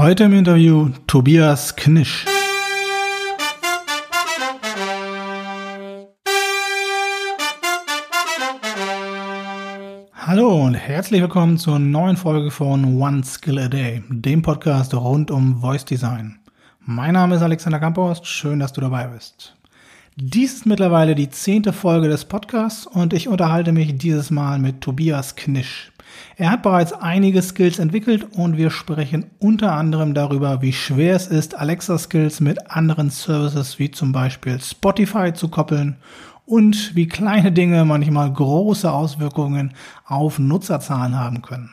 Heute im Interview Tobias Knisch. Hallo und herzlich willkommen zur neuen Folge von One Skill a Day, dem Podcast rund um Voice Design. Mein Name ist Alexander Kamphorst, schön, dass du dabei bist. Dies ist mittlerweile die zehnte Folge des Podcasts und ich unterhalte mich dieses Mal mit Tobias Knisch. Er hat bereits einige Skills entwickelt und wir sprechen unter anderem darüber, wie schwer es ist, Alexa-Skills mit anderen Services wie zum Beispiel Spotify zu koppeln und wie kleine Dinge manchmal große Auswirkungen auf Nutzerzahlen haben können.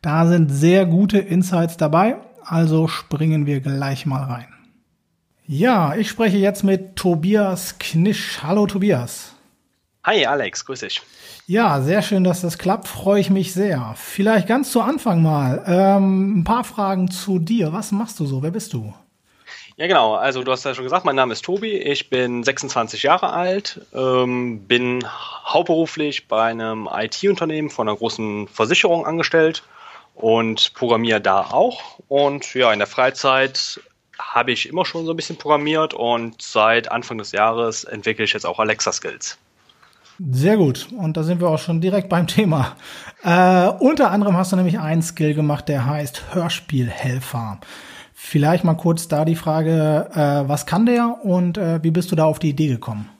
Da sind sehr gute Insights dabei, also springen wir gleich mal rein. Ja, ich spreche jetzt mit Tobias Knisch. Hallo Tobias. Hi Alex, grüß dich. Ja, sehr schön, dass das klappt. Freue ich mich sehr. Vielleicht ganz zu Anfang mal ähm, ein paar Fragen zu dir. Was machst du so? Wer bist du? Ja, genau. Also du hast ja schon gesagt, mein Name ist Tobi. Ich bin 26 Jahre alt, ähm, bin hauptberuflich bei einem IT-Unternehmen von einer großen Versicherung angestellt und programmiere da auch. Und ja, in der Freizeit habe ich immer schon so ein bisschen programmiert und seit Anfang des Jahres entwickle ich jetzt auch Alexa-Skills. Sehr gut. Und da sind wir auch schon direkt beim Thema. Äh, unter anderem hast du nämlich einen Skill gemacht, der heißt Hörspielhelfer. Vielleicht mal kurz da die Frage, äh, was kann der und äh, wie bist du da auf die Idee gekommen?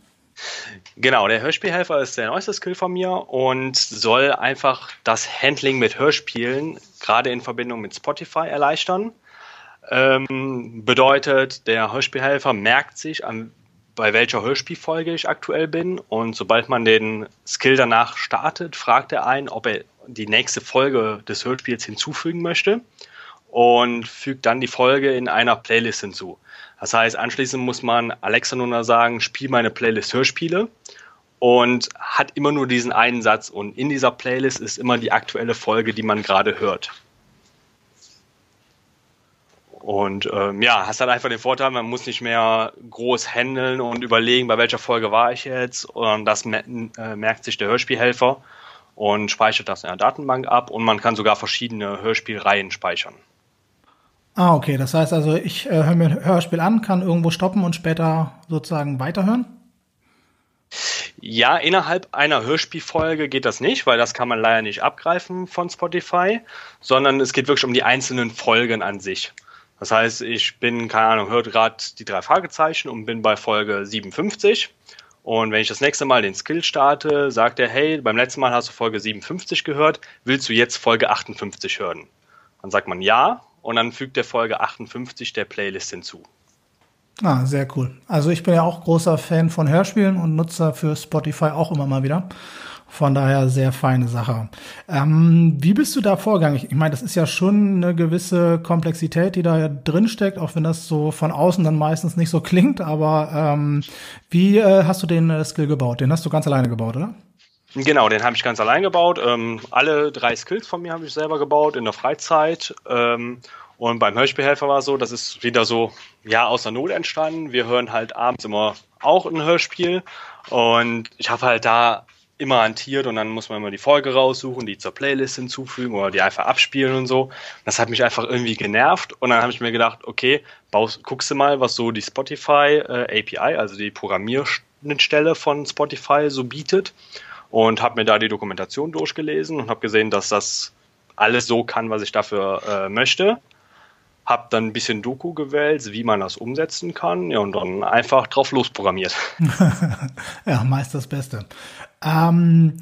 Genau, der Hörspielhelfer ist der neueste Skill von mir und soll einfach das Handling mit Hörspielen gerade in Verbindung mit Spotify erleichtern. Ähm, bedeutet, der Hörspielhelfer merkt sich, an bei welcher Hörspielfolge ich aktuell bin. Und sobald man den Skill danach startet, fragt er einen, ob er die nächste Folge des Hörspiels hinzufügen möchte und fügt dann die Folge in einer Playlist hinzu. Das heißt, anschließend muss man Alexa nur sagen, spiel meine Playlist Hörspiele und hat immer nur diesen einen Satz und in dieser Playlist ist immer die aktuelle Folge, die man gerade hört. Und ähm, ja, hast dann einfach den Vorteil, man muss nicht mehr groß handeln und überlegen, bei welcher Folge war ich jetzt. Und das äh, merkt sich der Hörspielhelfer und speichert das in der Datenbank ab. Und man kann sogar verschiedene Hörspielreihen speichern. Ah, okay. Das heißt also, ich äh, höre mir ein Hörspiel an, kann irgendwo stoppen und später sozusagen weiterhören? Ja, innerhalb einer Hörspielfolge geht das nicht, weil das kann man leider nicht abgreifen von Spotify, sondern es geht wirklich um die einzelnen Folgen an sich. Das heißt, ich bin, keine Ahnung, hört gerade die drei Fragezeichen und bin bei Folge 57. Und wenn ich das nächste Mal den Skill starte, sagt er, hey, beim letzten Mal hast du Folge 57 gehört, willst du jetzt Folge 58 hören? Dann sagt man ja und dann fügt der Folge 58 der Playlist hinzu. Ah, sehr cool. Also ich bin ja auch großer Fan von Hörspielen und Nutzer für Spotify auch immer mal wieder. Von daher sehr feine Sache. Ähm, wie bist du da vorgegangen? Ich, meine, das ist ja schon eine gewisse Komplexität, die da drin steckt, auch wenn das so von außen dann meistens nicht so klingt. Aber ähm, wie äh, hast du den äh, Skill gebaut? Den hast du ganz alleine gebaut, oder? Genau, den habe ich ganz allein gebaut. Ähm, alle drei Skills von mir habe ich selber gebaut in der Freizeit. Ähm, und beim Hörspielhelfer war es so, das ist wieder so, ja, aus der Not entstanden. Wir hören halt abends immer auch ein Hörspiel. Und ich habe halt da immer hantiert und dann muss man immer die Folge raussuchen, die zur Playlist hinzufügen oder die einfach abspielen und so. Das hat mich einfach irgendwie genervt und dann habe ich mir gedacht, okay, baust, guckst du mal, was so die Spotify äh, API, also die Programmierschnittstelle von Spotify so bietet und habe mir da die Dokumentation durchgelesen und habe gesehen, dass das alles so kann, was ich dafür äh, möchte. Hab dann ein bisschen Doku gewählt, wie man das umsetzen kann, ja, und dann einfach drauf losprogrammiert. ja, meist das Beste. Ähm,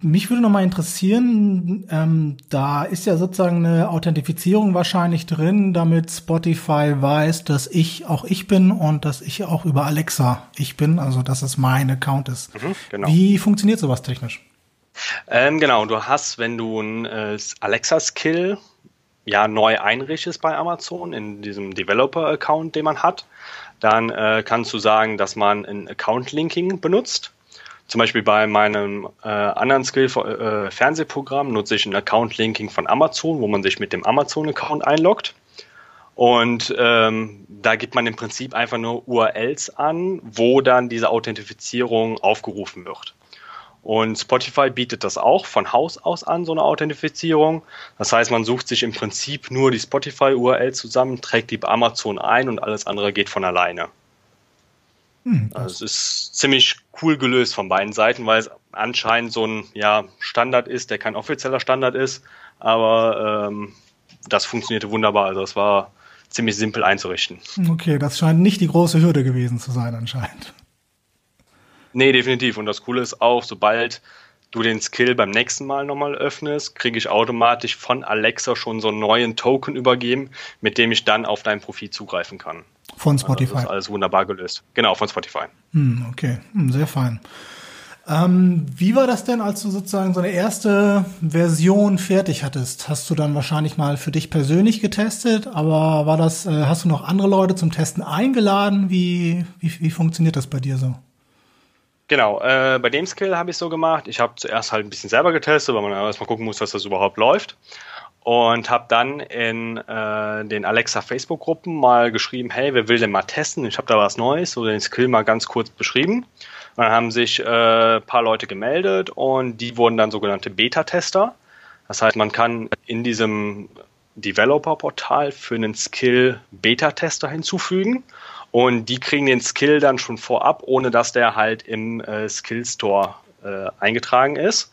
mich würde noch mal interessieren, ähm, da ist ja sozusagen eine Authentifizierung wahrscheinlich drin, damit Spotify weiß, dass ich auch ich bin und dass ich auch über Alexa ich bin, also dass es mein Account ist. Mhm, genau. Wie funktioniert sowas technisch? Ähm, genau, du hast, wenn du ein äh, Alexa-Skill ja neu einrichtest bei Amazon in diesem Developer-Account, den man hat, dann äh, kannst du sagen, dass man ein Account-Linking benutzt. Zum Beispiel bei meinem äh, anderen Skill äh, Fernsehprogramm nutze ich ein Account-Linking von Amazon, wo man sich mit dem Amazon-Account einloggt. Und ähm, da gibt man im Prinzip einfach nur URLs an, wo dann diese Authentifizierung aufgerufen wird. Und Spotify bietet das auch von Haus aus an, so eine Authentifizierung. Das heißt, man sucht sich im Prinzip nur die Spotify-URL zusammen, trägt die bei Amazon ein und alles andere geht von alleine. Hm, also es ist ziemlich cool gelöst von beiden Seiten, weil es anscheinend so ein ja, Standard ist, der kein offizieller Standard ist, aber ähm, das funktionierte wunderbar. Also es war ziemlich simpel einzurichten. Okay, das scheint nicht die große Hürde gewesen zu sein anscheinend. Nee, definitiv. Und das Coole ist auch, sobald du den Skill beim nächsten Mal nochmal öffnest, kriege ich automatisch von Alexa schon so einen neuen Token übergeben, mit dem ich dann auf dein Profil zugreifen kann. Von Spotify. Also das ist alles wunderbar gelöst. Genau, von Spotify. Hm, okay, hm, sehr fein. Ähm, wie war das denn, als du sozusagen so eine erste Version fertig hattest? Hast du dann wahrscheinlich mal für dich persönlich getestet, aber war das, äh, hast du noch andere Leute zum Testen eingeladen? Wie, wie, wie funktioniert das bei dir so? Genau, äh, bei dem Skill habe ich so gemacht. Ich habe zuerst halt ein bisschen selber getestet, weil man erstmal gucken muss, dass das überhaupt läuft. Und habe dann in äh, den Alexa Facebook-Gruppen mal geschrieben, hey, wer will denn mal testen? Ich habe da was Neues oder den Skill mal ganz kurz beschrieben. Und dann haben sich äh, paar Leute gemeldet und die wurden dann sogenannte Beta-Tester. Das heißt, man kann in diesem Developer-Portal für einen Skill Beta-Tester hinzufügen und die kriegen den Skill dann schon vorab, ohne dass der halt im äh, Skill Store äh, eingetragen ist.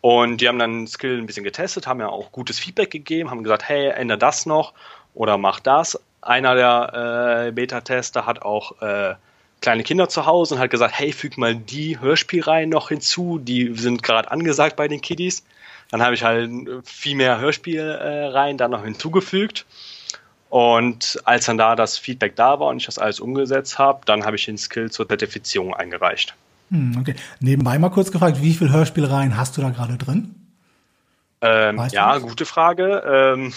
Und die haben dann den Skill ein bisschen getestet, haben ja auch gutes Feedback gegeben, haben gesagt, hey, ändere das noch oder mach das. Einer der äh, Beta-Tester hat auch äh, kleine Kinder zu Hause und hat gesagt, hey, füg mal die Hörspielreihen noch hinzu, die sind gerade angesagt bei den Kiddies. Dann habe ich halt viel mehr Hörspielreihen dann noch hinzugefügt. Und als dann da das Feedback da war und ich das alles umgesetzt habe, dann habe ich den Skill zur Zertifizierung eingereicht. Hm, okay. Nebenbei mal kurz gefragt, wie viele Hörspielreihen hast du da gerade drin? Ähm, ja, gute Frage. Ähm,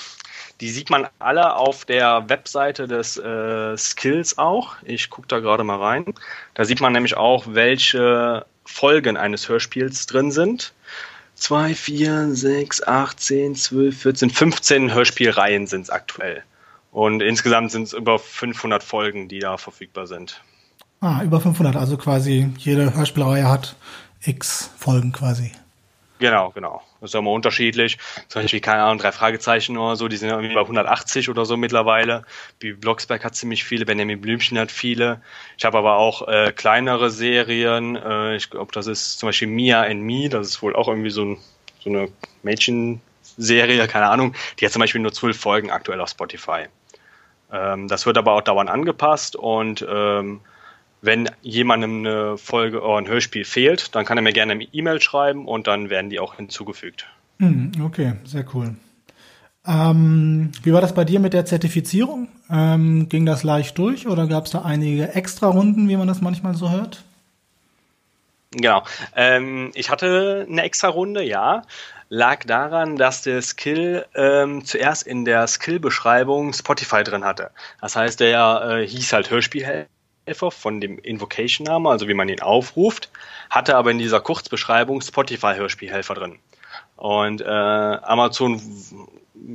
die sieht man alle auf der Webseite des äh, Skills auch. Ich gucke da gerade mal rein. Da sieht man nämlich auch, welche Folgen eines Hörspiels drin sind. 2, 4, 6, 8, 10, 12, 14, 15 Hörspielreihen sind es aktuell. Und insgesamt sind es über 500 Folgen, die da verfügbar sind. Ah, über 500, also quasi jede Hörspielreihe hat x Folgen quasi. Genau, genau. Das ist ja immer unterschiedlich. Zum Beispiel, keine Ahnung, drei Fragezeichen oder so, die sind irgendwie bei 180 oder so mittlerweile. Wie Blocksberg hat ziemlich viele, Benjamin Blümchen hat viele. Ich habe aber auch äh, kleinere Serien. Äh, ich glaube, das ist zum Beispiel Mia and Me, das ist wohl auch irgendwie so, ein, so eine Mädchenserie, keine Ahnung. Die hat zum Beispiel nur zwölf Folgen aktuell auf Spotify. Ähm, das wird aber auch dauernd angepasst und ähm, wenn jemandem eine Folge oder ein Hörspiel fehlt, dann kann er mir gerne eine E-Mail schreiben und dann werden die auch hinzugefügt. Hm, okay, sehr cool. Ähm, wie war das bei dir mit der Zertifizierung? Ähm, ging das leicht durch oder gab es da einige extra Runden, wie man das manchmal so hört? Genau. Ähm, ich hatte eine extra Runde, ja lag daran, dass der Skill ähm, zuerst in der Skill-Beschreibung Spotify drin hatte. Das heißt, der äh, hieß halt Hörspielhelfer von dem Invocation-Namen, also wie man ihn aufruft, hatte aber in dieser Kurzbeschreibung Spotify-Hörspielhelfer drin. Und äh, Amazon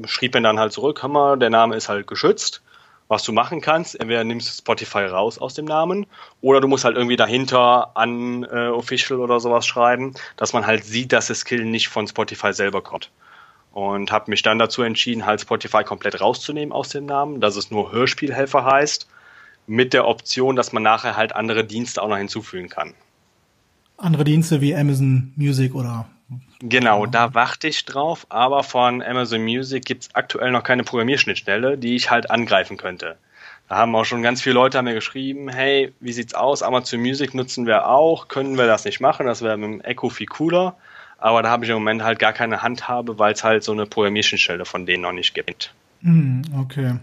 schrieb mir dann halt zurück, hör mal, der Name ist halt geschützt was du machen kannst. Entweder nimmst du Spotify raus aus dem Namen oder du musst halt irgendwie dahinter an äh, Official oder sowas schreiben, dass man halt sieht, dass das Skill nicht von Spotify selber kommt. Und habe mich dann dazu entschieden, halt Spotify komplett rauszunehmen aus dem Namen, dass es nur Hörspielhelfer heißt, mit der Option, dass man nachher halt andere Dienste auch noch hinzufügen kann. Andere Dienste wie Amazon Music oder Genau, da warte ich drauf, aber von Amazon Music gibt es aktuell noch keine Programmierschnittstelle, die ich halt angreifen könnte. Da haben auch schon ganz viele Leute mir geschrieben, hey, wie sieht's aus? Amazon Music nutzen wir auch, können wir das nicht machen? Das wäre mit dem Echo viel cooler. Aber da habe ich im Moment halt gar keine Handhabe, weil es halt so eine Programmierschnittstelle von denen noch nicht gibt. Hm, okay.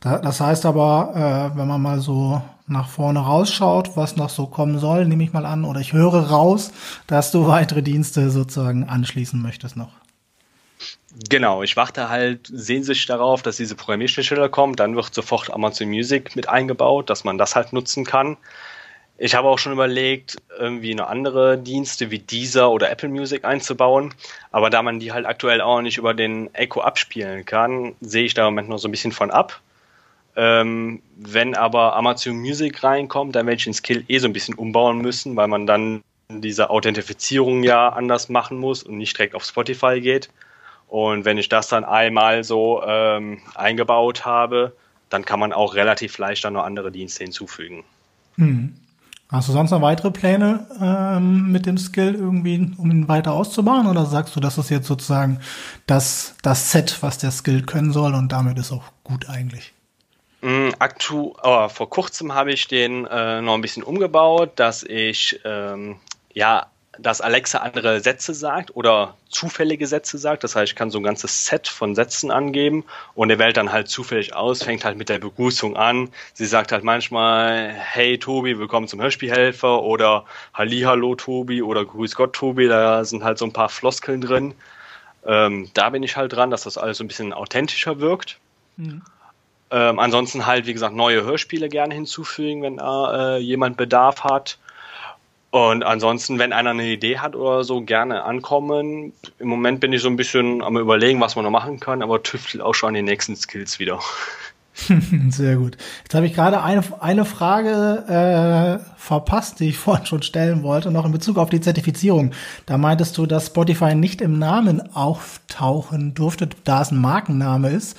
Das heißt aber, äh, wenn man mal so nach vorne rausschaut, was noch so kommen soll, nehme ich mal an, oder ich höre raus, dass du weitere Dienste sozusagen anschließen möchtest noch. Genau, ich warte halt sehnsüchtig darauf, dass diese Programmierschnittstelle kommt. Dann wird sofort Amazon Music mit eingebaut, dass man das halt nutzen kann. Ich habe auch schon überlegt, irgendwie noch andere Dienste wie Deezer oder Apple Music einzubauen. Aber da man die halt aktuell auch nicht über den Echo abspielen kann, sehe ich da im Moment noch so ein bisschen von ab. Ähm, wenn aber Amazon Music reinkommt, dann werde ich den Skill eh so ein bisschen umbauen müssen, weil man dann diese Authentifizierung ja anders machen muss und nicht direkt auf Spotify geht. Und wenn ich das dann einmal so ähm, eingebaut habe, dann kann man auch relativ leicht dann noch andere Dienste hinzufügen. Hm. Hast du sonst noch weitere Pläne ähm, mit dem Skill irgendwie, um ihn weiter auszubauen? Oder sagst du, das ist jetzt sozusagen das, das Set, was der Skill können soll und damit ist auch gut eigentlich? Mm, aktu oh, vor kurzem habe ich den äh, noch ein bisschen umgebaut, dass ich ähm, ja dass Alexa andere Sätze sagt oder zufällige Sätze sagt. Das heißt, ich kann so ein ganzes Set von Sätzen angeben und er wählt dann halt zufällig aus, fängt halt mit der Begrüßung an. Sie sagt halt manchmal, hey Tobi, willkommen zum Hörspielhelfer oder Hallihallo Tobi oder Grüß Gott Tobi. Da sind halt so ein paar Floskeln drin. Ähm, da bin ich halt dran, dass das alles so ein bisschen authentischer wirkt. Mhm. Ähm, ansonsten halt, wie gesagt, neue Hörspiele gerne hinzufügen, wenn äh, jemand Bedarf hat. Und ansonsten, wenn einer eine Idee hat oder so, gerne ankommen. Im Moment bin ich so ein bisschen am überlegen, was man noch machen kann, aber tüftelt auch schon an den nächsten Skills wieder. Sehr gut. Jetzt habe ich gerade eine, eine Frage äh, verpasst, die ich vorhin schon stellen wollte, noch in Bezug auf die Zertifizierung. Da meintest du, dass Spotify nicht im Namen auftauchen durfte, da es ein Markenname ist.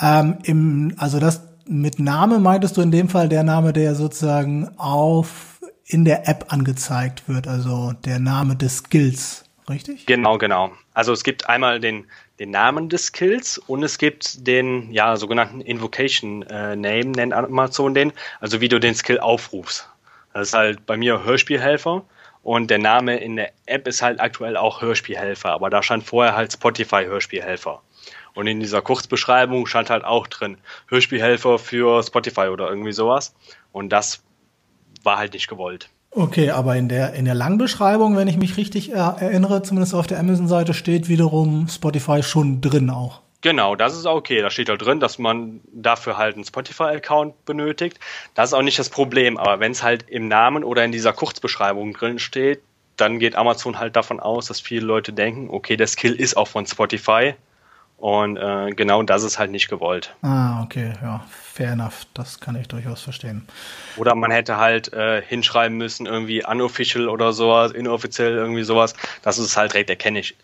Ähm, im, also das mit Name meintest du in dem Fall der Name, der sozusagen auf in der App angezeigt wird, also der Name des Skills, richtig? Genau, genau. Also es gibt einmal den, den Namen des Skills und es gibt den ja, sogenannten Invocation äh, Name, nennt Amazon den, also wie du den Skill aufrufst. Das ist halt bei mir Hörspielhelfer und der Name in der App ist halt aktuell auch Hörspielhelfer, aber da stand vorher halt Spotify Hörspielhelfer. Und in dieser Kurzbeschreibung stand halt auch drin Hörspielhelfer für Spotify oder irgendwie sowas. Und das war halt nicht gewollt. Okay, aber in der, in der Langbeschreibung, wenn ich mich richtig erinnere, zumindest auf der Amazon-Seite, steht wiederum Spotify schon drin auch. Genau, das ist okay. Da steht halt drin, dass man dafür halt einen Spotify-Account benötigt. Das ist auch nicht das Problem. Aber wenn es halt im Namen oder in dieser Kurzbeschreibung drin steht, dann geht Amazon halt davon aus, dass viele Leute denken, okay, der Skill ist auch von Spotify. Und äh, genau das ist halt nicht gewollt. Ah, okay, ja, fair enough. Das kann ich durchaus verstehen. Oder man hätte halt äh, hinschreiben müssen, irgendwie unofficial oder sowas, inoffiziell irgendwie sowas, dass es halt direkt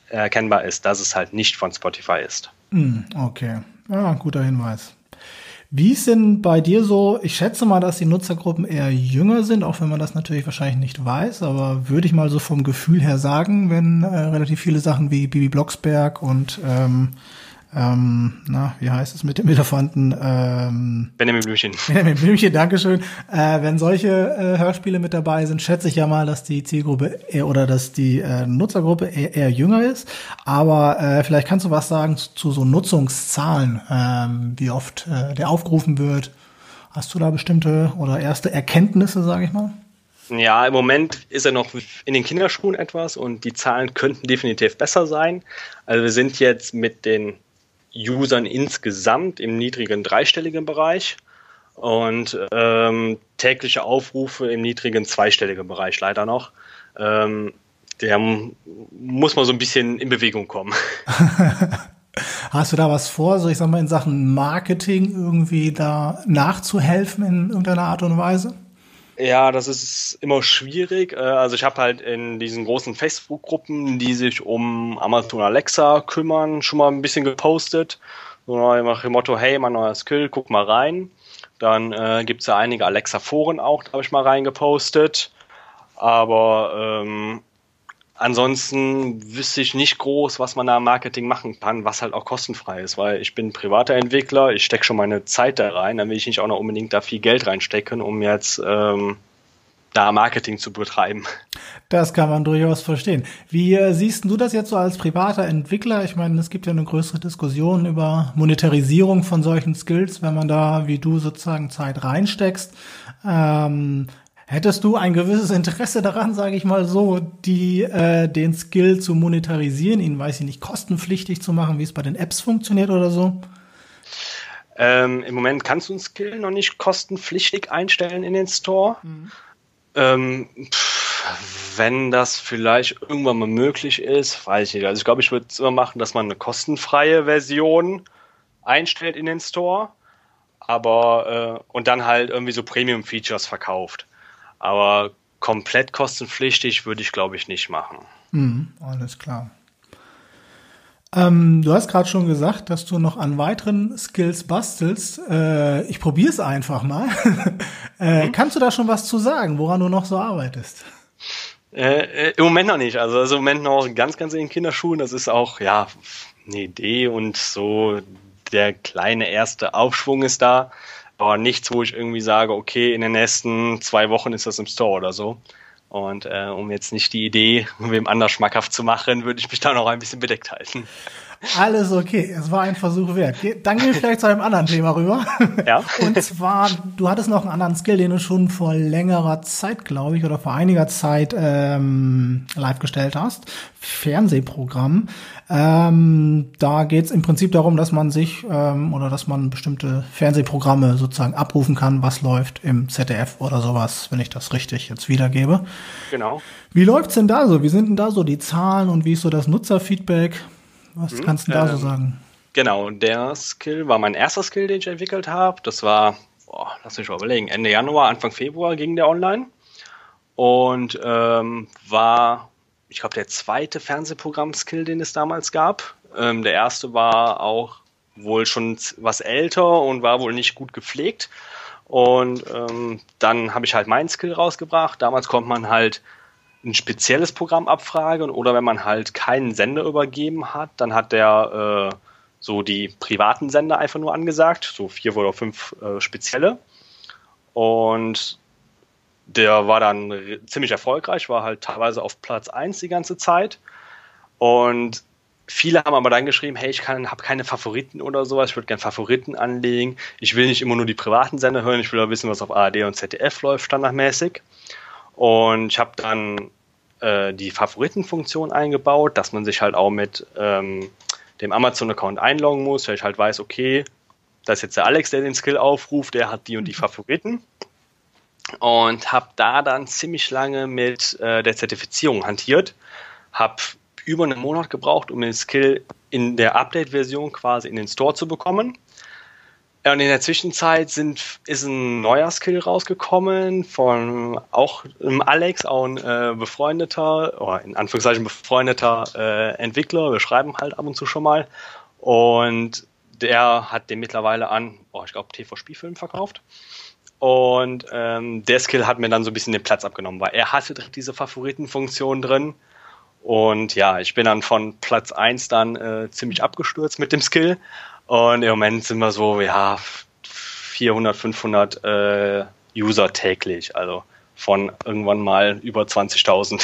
erkennbar ist, dass es halt nicht von Spotify ist. Mm, okay, ja, guter Hinweis. Wie ist denn bei dir so? Ich schätze mal, dass die Nutzergruppen eher jünger sind, auch wenn man das natürlich wahrscheinlich nicht weiß, aber würde ich mal so vom Gefühl her sagen, wenn äh, relativ viele Sachen wie Bibi Blocksberg und ähm, ähm, na, wie heißt es mit dem Elefanten? Ähm, Benjamin Blümchen. Benjamin Blümchen, Dankeschön. Äh, wenn solche äh, Hörspiele mit dabei sind, schätze ich ja mal, dass die Zielgruppe eher, oder dass die äh, Nutzergruppe eher, eher jünger ist. Aber äh, vielleicht kannst du was sagen zu, zu so Nutzungszahlen, ähm, wie oft äh, der aufgerufen wird. Hast du da bestimmte oder erste Erkenntnisse, sage ich mal? Ja, im Moment ist er noch in den Kinderschuhen etwas und die Zahlen könnten definitiv besser sein. Also wir sind jetzt mit den Usern insgesamt im niedrigen dreistelligen Bereich und ähm, tägliche Aufrufe im niedrigen zweistelligen Bereich leider noch. Ähm, der muss mal so ein bisschen in Bewegung kommen. Hast du da was vor, so ich sag mal in Sachen Marketing irgendwie da nachzuhelfen in irgendeiner Art und Weise? Ja, das ist immer schwierig. Äh, also ich habe halt in diesen großen Facebook-Gruppen, die sich um Amazon Alexa kümmern, schon mal ein bisschen gepostet. So nach dem Motto, hey, mein neuer Skill, guck mal rein. Dann äh, gibt es ja einige Alexa-Foren auch, da habe ich mal reingepostet. Aber ähm, Ansonsten wüsste ich nicht groß, was man da im Marketing machen kann, was halt auch kostenfrei ist, weil ich bin privater Entwickler, ich stecke schon meine Zeit da rein, dann will ich nicht auch noch unbedingt da viel Geld reinstecken, um jetzt ähm, da Marketing zu betreiben. Das kann man durchaus verstehen. Wie siehst du das jetzt so als privater Entwickler? Ich meine, es gibt ja eine größere Diskussion über Monetarisierung von solchen Skills, wenn man da, wie du sozusagen Zeit reinsteckst. Ähm, Hättest du ein gewisses Interesse daran, sage ich mal so, die äh, den Skill zu monetarisieren, ihn, weiß ich nicht, kostenpflichtig zu machen, wie es bei den Apps funktioniert oder so? Ähm, Im Moment kannst du einen Skill noch nicht kostenpflichtig einstellen in den Store. Mhm. Ähm, pff, wenn das vielleicht irgendwann mal möglich ist, weiß ich nicht. Also ich glaube, ich würde es immer machen, dass man eine kostenfreie Version einstellt in den Store, aber äh, und dann halt irgendwie so Premium-Features verkauft. Aber komplett kostenpflichtig würde ich, glaube ich, nicht machen. Mhm, alles klar. Ähm, du hast gerade schon gesagt, dass du noch an weiteren Skills bastelst. Äh, ich probiere es einfach mal. äh, mhm. Kannst du da schon was zu sagen, woran du noch so arbeitest? Äh, äh, Im Moment noch nicht. Also, also im Moment noch ganz, ganz in Kinderschuhen. Das ist auch, ja, eine Idee und so der kleine erste Aufschwung ist da. Aber nichts, wo ich irgendwie sage, okay, in den nächsten zwei Wochen ist das im Store oder so. Und äh, um jetzt nicht die Idee, wem anders schmackhaft zu machen, würde ich mich da noch ein bisschen bedeckt halten. Alles okay, es war ein Versuch wert. Dann gehen wir vielleicht zu einem anderen Thema rüber. Ja. Und zwar, du hattest noch einen anderen Skill, den du schon vor längerer Zeit, glaube ich, oder vor einiger Zeit ähm, live gestellt hast. Fernsehprogramm. Ähm, da geht es im Prinzip darum, dass man sich ähm, oder dass man bestimmte Fernsehprogramme sozusagen abrufen kann, was läuft im ZDF oder sowas, wenn ich das richtig jetzt wiedergebe. Genau. Wie läuft's denn da so? Wie sind denn da so die Zahlen und wie ist so das Nutzerfeedback? Was hm, kannst du da ähm, so sagen? Genau, der Skill war mein erster Skill, den ich entwickelt habe. Das war, boah, lass mich mal überlegen, Ende Januar, Anfang Februar ging der online. Und ähm, war, ich glaube, der zweite Fernsehprogramm-Skill, den es damals gab. Ähm, der erste war auch wohl schon was älter und war wohl nicht gut gepflegt. Und ähm, dann habe ich halt meinen Skill rausgebracht. Damals konnte man halt ein spezielles Programm abfragen oder wenn man halt keinen Sender übergeben hat, dann hat der äh, so die privaten Sender einfach nur angesagt, so vier oder fünf äh, spezielle. Und der war dann ziemlich erfolgreich, war halt teilweise auf Platz 1 die ganze Zeit. Und viele haben aber dann geschrieben, hey, ich habe keine Favoriten oder sowas, ich würde gerne Favoriten anlegen. Ich will nicht immer nur die privaten Sender hören, ich will auch wissen, was auf ARD und ZDF läuft standardmäßig. Und ich habe dann äh, die Favoritenfunktion eingebaut, dass man sich halt auch mit ähm, dem Amazon-Account einloggen muss, weil ich halt weiß, okay, das ist jetzt der Alex, der den Skill aufruft, der hat die und die Favoriten. Und habe da dann ziemlich lange mit äh, der Zertifizierung hantiert. Habe über einen Monat gebraucht, um den Skill in der Update-Version quasi in den Store zu bekommen. Ja, und in der Zwischenzeit sind, ist ein neuer Skill rausgekommen von auch Alex, auch ein äh, befreundeter, oder in Anführungszeichen befreundeter äh, Entwickler. Wir schreiben halt ab und zu schon mal. Und der hat den mittlerweile an, oh, ich glaube, TV-Spielfilm verkauft. Und ähm, der Skill hat mir dann so ein bisschen den Platz abgenommen, weil er hatte diese Favoritenfunktion drin. Und ja, ich bin dann von Platz 1 dann äh, ziemlich abgestürzt mit dem Skill. Und im Moment sind wir so, ja, 400, 500 äh, User täglich. Also von irgendwann mal über 20.000.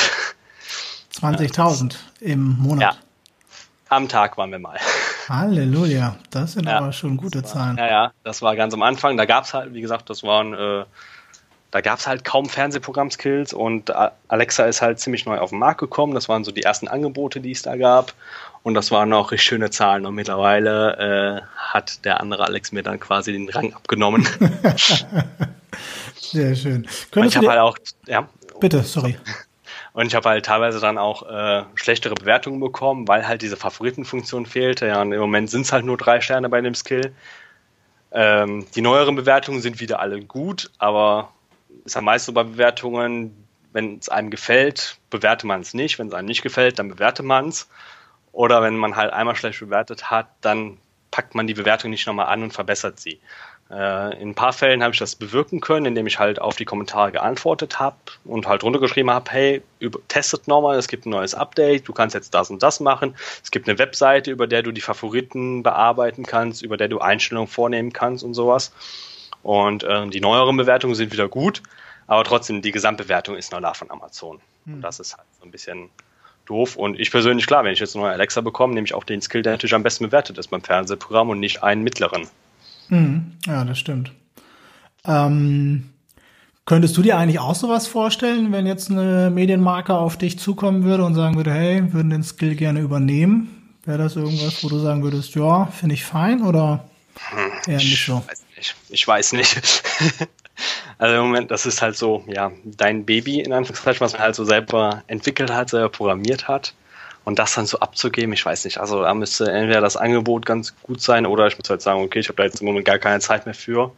20.000 im Monat. Ja. Am Tag waren wir mal. Halleluja, das sind ja, aber schon gute war, Zahlen. Ja, ja, das war ganz am Anfang. Da gab es halt, wie gesagt, das waren, äh, da gab es halt kaum Fernsehprogramm-Skills und Alexa ist halt ziemlich neu auf den Markt gekommen. Das waren so die ersten Angebote, die es da gab. Und das waren auch richtig schöne Zahlen. Und mittlerweile äh, hat der andere Alex mir dann quasi den Rang abgenommen. Sehr schön. Und ich habe halt auch, ja. Bitte, sorry. Und ich habe halt teilweise dann auch äh, schlechtere Bewertungen bekommen, weil halt diese Favoritenfunktion fehlte. Ja, und im Moment sind es halt nur drei Sterne bei dem Skill. Ähm, die neueren Bewertungen sind wieder alle gut, aber ist ja meist so bei Bewertungen, wenn es einem gefällt, bewerte man es nicht. Wenn es einem nicht gefällt, dann bewerte man es. Oder wenn man halt einmal schlecht bewertet hat, dann packt man die Bewertung nicht nochmal an und verbessert sie. Äh, in ein paar Fällen habe ich das bewirken können, indem ich halt auf die Kommentare geantwortet habe und halt runtergeschrieben habe, hey, über, testet nochmal, es gibt ein neues Update, du kannst jetzt das und das machen. Es gibt eine Webseite, über der du die Favoriten bearbeiten kannst, über der du Einstellungen vornehmen kannst und sowas. Und äh, die neueren Bewertungen sind wieder gut, aber trotzdem, die Gesamtbewertung ist noch da von Amazon. Hm. Und das ist halt so ein bisschen doof. Und ich persönlich, klar, wenn ich jetzt einen neuen Alexa bekomme, nehme ich auch den Skill, der natürlich am besten bewertet ist beim Fernsehprogramm und nicht einen mittleren. Mhm. Ja, das stimmt. Ähm, könntest du dir eigentlich auch sowas vorstellen, wenn jetzt eine Medienmarke auf dich zukommen würde und sagen würde, hey, würden den Skill gerne übernehmen? Wäre das irgendwas, wo du sagen würdest, ja, finde ich fein oder hm, eher nicht so? Ich weiß nicht. Ich weiß nicht. Also im Moment, das ist halt so, ja, dein Baby in Anführungszeichen, was man halt so selber entwickelt hat, selber programmiert hat. Und das dann so abzugeben, ich weiß nicht. Also da müsste entweder das Angebot ganz gut sein oder ich muss halt sagen, okay, ich habe da jetzt im Moment gar keine Zeit mehr für.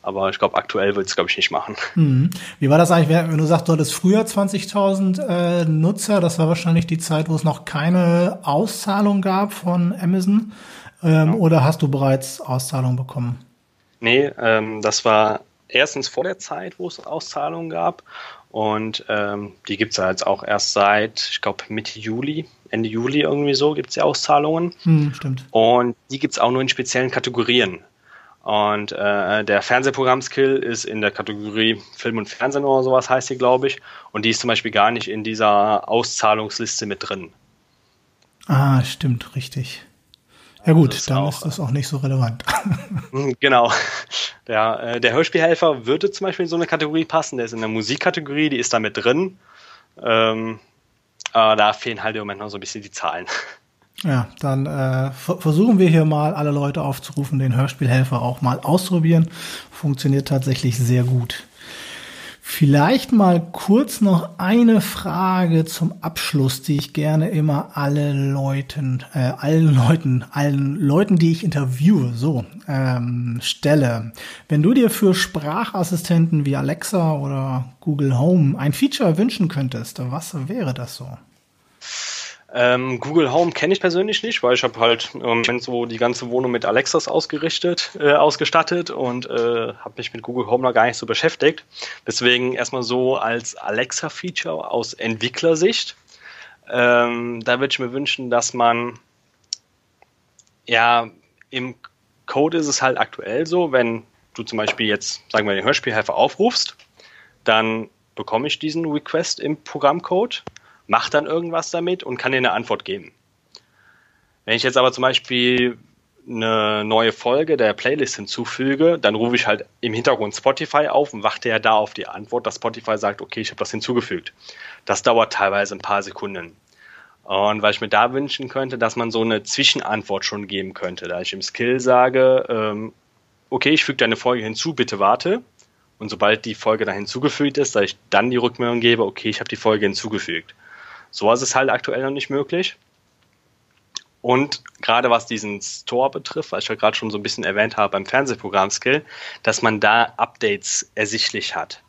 Aber ich glaube, aktuell wird es, glaube ich, nicht machen. Mhm. Wie war das eigentlich, wenn du sagst, du hattest früher 20.000 äh, Nutzer? Das war wahrscheinlich die Zeit, wo es noch keine Auszahlung gab von Amazon. Ähm, ja. Oder hast du bereits Auszahlungen bekommen? Nee, ähm, das war erstens vor der Zeit, wo es Auszahlungen gab. Und ähm, die gibt es ja jetzt auch erst seit, ich glaube, Mitte Juli, Ende Juli irgendwie so, gibt es die Auszahlungen. Hm, stimmt. Und die gibt es auch nur in speziellen Kategorien. Und äh, der Fernsehprogramm-Skill ist in der Kategorie Film und Fernsehen oder sowas heißt die, glaube ich. Und die ist zum Beispiel gar nicht in dieser Auszahlungsliste mit drin. Ah, stimmt, richtig. Ja gut, ist dann auch, ist das auch nicht so relevant. Genau. Der, äh, der Hörspielhelfer würde zum Beispiel in so eine Kategorie passen. Der ist in der Musikkategorie, die ist da mit drin. Ähm, aber da fehlen halt im Moment noch so ein bisschen die Zahlen. Ja, dann äh, versuchen wir hier mal alle Leute aufzurufen, den Hörspielhelfer auch mal auszuprobieren. Funktioniert tatsächlich sehr gut. Vielleicht mal kurz noch eine Frage zum Abschluss, die ich gerne immer alle Leuten, äh, allen Leuten, allen Leuten, die ich interviewe, so ähm, stelle. Wenn du dir für Sprachassistenten wie Alexa oder Google Home ein Feature wünschen könntest, was wäre das so? Ähm, Google Home kenne ich persönlich nicht, weil ich habe halt ähm, so die ganze Wohnung mit Alexas ausgerichtet, äh, ausgestattet und äh, habe mich mit Google Home noch gar nicht so beschäftigt. Deswegen erstmal so als Alexa-Feature aus Entwicklersicht. Ähm, da würde ich mir wünschen, dass man ja im Code ist es halt aktuell so, wenn du zum Beispiel jetzt, sagen wir, den Hörspielhelfer aufrufst, dann bekomme ich diesen Request im Programmcode macht dann irgendwas damit und kann dir eine Antwort geben. Wenn ich jetzt aber zum Beispiel eine neue Folge der Playlist hinzufüge, dann rufe ich halt im Hintergrund Spotify auf und warte ja da auf die Antwort, dass Spotify sagt, okay, ich habe das hinzugefügt. Das dauert teilweise ein paar Sekunden. Und weil ich mir da wünschen könnte, dass man so eine Zwischenantwort schon geben könnte, da ich im Skill sage, ähm, okay, ich füge deine Folge hinzu, bitte warte. Und sobald die Folge da hinzugefügt ist, dass ich dann die Rückmeldung gebe, okay, ich habe die Folge hinzugefügt. Sowas ist halt aktuell noch nicht möglich. Und gerade was diesen Store betrifft, was ich ja gerade schon so ein bisschen erwähnt habe beim Fernsehprogramm-Skill, dass man da Updates ersichtlich hat.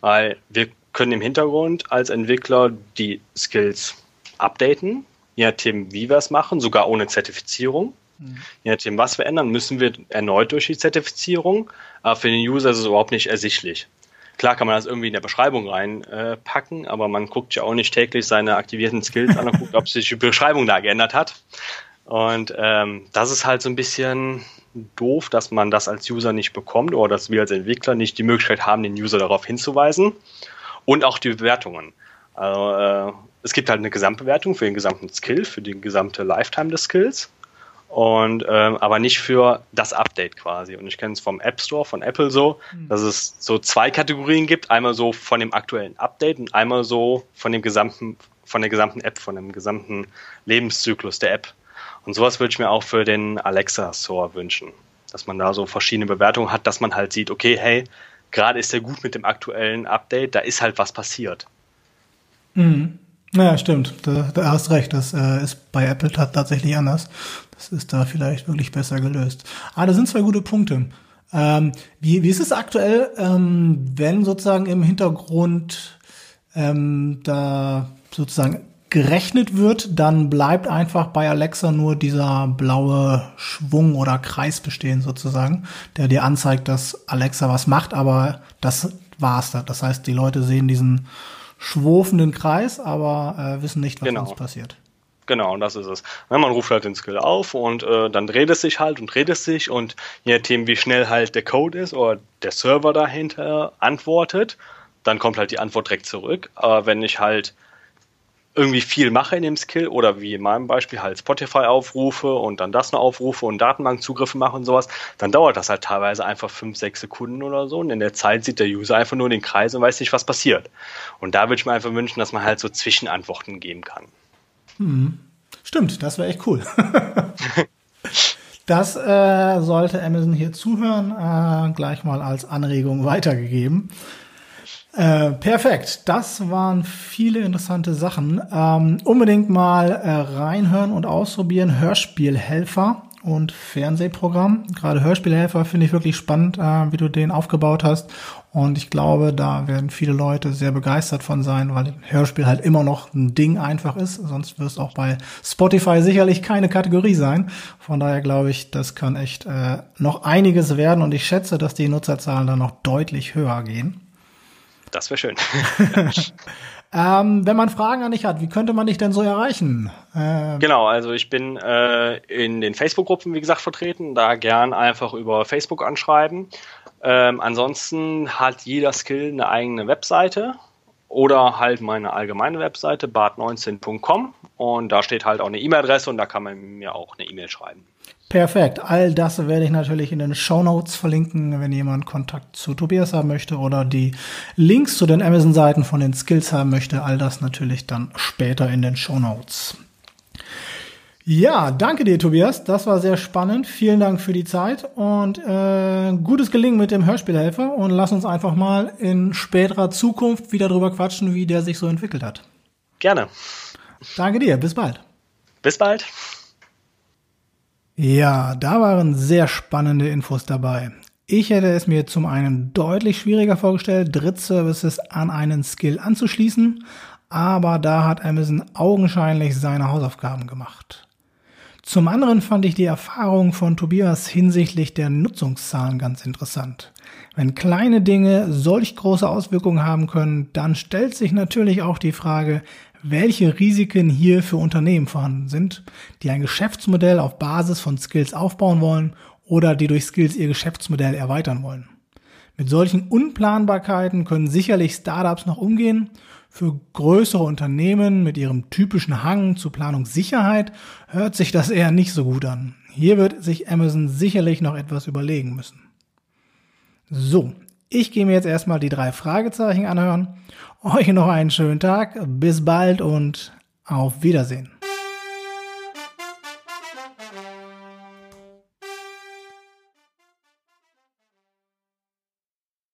Weil wir können im Hintergrund als Entwickler die Skills updaten, je nachdem, wie wir es machen, sogar ohne Zertifizierung. Mhm. Je nachdem, was wir ändern, müssen wir erneut durch die Zertifizierung. Aber für den User ist es überhaupt nicht ersichtlich. Klar kann man das irgendwie in der Beschreibung reinpacken, äh, aber man guckt ja auch nicht täglich seine aktivierten Skills an und guckt, ob sich die Beschreibung da geändert hat. Und ähm, das ist halt so ein bisschen doof, dass man das als User nicht bekommt oder dass wir als Entwickler nicht die Möglichkeit haben, den User darauf hinzuweisen. Und auch die Bewertungen. Also, äh, es gibt halt eine Gesamtbewertung für den gesamten Skill, für die gesamte Lifetime des Skills und ähm, aber nicht für das Update quasi. Und ich kenne es vom App Store von Apple so, mhm. dass es so zwei Kategorien gibt, einmal so von dem aktuellen Update und einmal so von dem gesamten, von der gesamten App, von dem gesamten Lebenszyklus der App. Und sowas würde ich mir auch für den Alexa Store wünschen, dass man da so verschiedene Bewertungen hat, dass man halt sieht, okay, hey, gerade ist er gut mit dem aktuellen Update, da ist halt was passiert. Mhm. Ja, stimmt. Da, da hast recht. Das äh, ist bei Apple tatsächlich anders. Das ist da vielleicht wirklich besser gelöst. Ah, da sind zwei gute Punkte. Ähm, wie, wie ist es aktuell, ähm, wenn sozusagen im Hintergrund ähm, da sozusagen gerechnet wird, dann bleibt einfach bei Alexa nur dieser blaue Schwung oder Kreis bestehen sozusagen, der dir anzeigt, dass Alexa was macht, aber das war's da. Das heißt, die Leute sehen diesen schwurfenden Kreis, aber äh, wissen nicht, was genau. uns passiert. Genau, und das ist es. Ja, man ruft halt den Skill auf und äh, dann dreht es sich halt und dreht es sich und je nachdem, wie schnell halt der Code ist oder der Server dahinter antwortet, dann kommt halt die Antwort direkt zurück. Aber wenn ich halt irgendwie viel mache in dem Skill oder wie in meinem Beispiel halt Spotify aufrufe und dann das noch aufrufe und Datenbankzugriffe mache und sowas, dann dauert das halt teilweise einfach fünf, sechs Sekunden oder so und in der Zeit sieht der User einfach nur den Kreis und weiß nicht, was passiert. Und da würde ich mir einfach wünschen, dass man halt so Zwischenantworten geben kann. Hm. Stimmt, das wäre echt cool. das äh, sollte Amazon hier zuhören, äh, gleich mal als Anregung weitergegeben. Äh, perfekt, das waren viele interessante Sachen. Ähm, unbedingt mal äh, reinhören und ausprobieren. Hörspielhelfer und Fernsehprogramm. Gerade Hörspielhelfer finde ich wirklich spannend, äh, wie du den aufgebaut hast. Und ich glaube, da werden viele Leute sehr begeistert von sein, weil Hörspiel halt immer noch ein Ding einfach ist. Sonst wird es auch bei Spotify sicherlich keine Kategorie sein. Von daher glaube ich, das kann echt äh, noch einiges werden. Und ich schätze, dass die Nutzerzahlen dann noch deutlich höher gehen. Das wäre schön. Ähm, wenn man Fragen an dich hat, wie könnte man dich denn so erreichen? Ähm genau, also ich bin äh, in den Facebook-Gruppen, wie gesagt, vertreten. Da gern einfach über Facebook anschreiben. Ähm, ansonsten hat jeder Skill eine eigene Webseite oder halt meine allgemeine Webseite bart19.com und da steht halt auch eine E-Mail-Adresse und da kann man mir auch eine E-Mail schreiben. Perfekt. All das werde ich natürlich in den Show Notes verlinken, wenn jemand Kontakt zu Tobias haben möchte oder die Links zu den Amazon-Seiten von den Skills haben möchte. All das natürlich dann später in den Show Notes. Ja, danke dir, Tobias. Das war sehr spannend. Vielen Dank für die Zeit und äh, gutes Gelingen mit dem Hörspielhelfer. Und lass uns einfach mal in späterer Zukunft wieder drüber quatschen, wie der sich so entwickelt hat. Gerne. Danke dir. Bis bald. Bis bald. Ja, da waren sehr spannende Infos dabei. Ich hätte es mir zum einen deutlich schwieriger vorgestellt, Drittservices an einen Skill anzuschließen, aber da hat Amazon augenscheinlich seine Hausaufgaben gemacht. Zum anderen fand ich die Erfahrung von Tobias hinsichtlich der Nutzungszahlen ganz interessant. Wenn kleine Dinge solch große Auswirkungen haben können, dann stellt sich natürlich auch die Frage, welche Risiken hier für Unternehmen vorhanden sind, die ein Geschäftsmodell auf Basis von Skills aufbauen wollen oder die durch Skills ihr Geschäftsmodell erweitern wollen. Mit solchen Unplanbarkeiten können sicherlich Startups noch umgehen. Für größere Unternehmen mit ihrem typischen Hang zu Planungssicherheit hört sich das eher nicht so gut an. Hier wird sich Amazon sicherlich noch etwas überlegen müssen. So, ich gehe mir jetzt erstmal die drei Fragezeichen anhören. Euch noch einen schönen Tag, bis bald und auf Wiedersehen.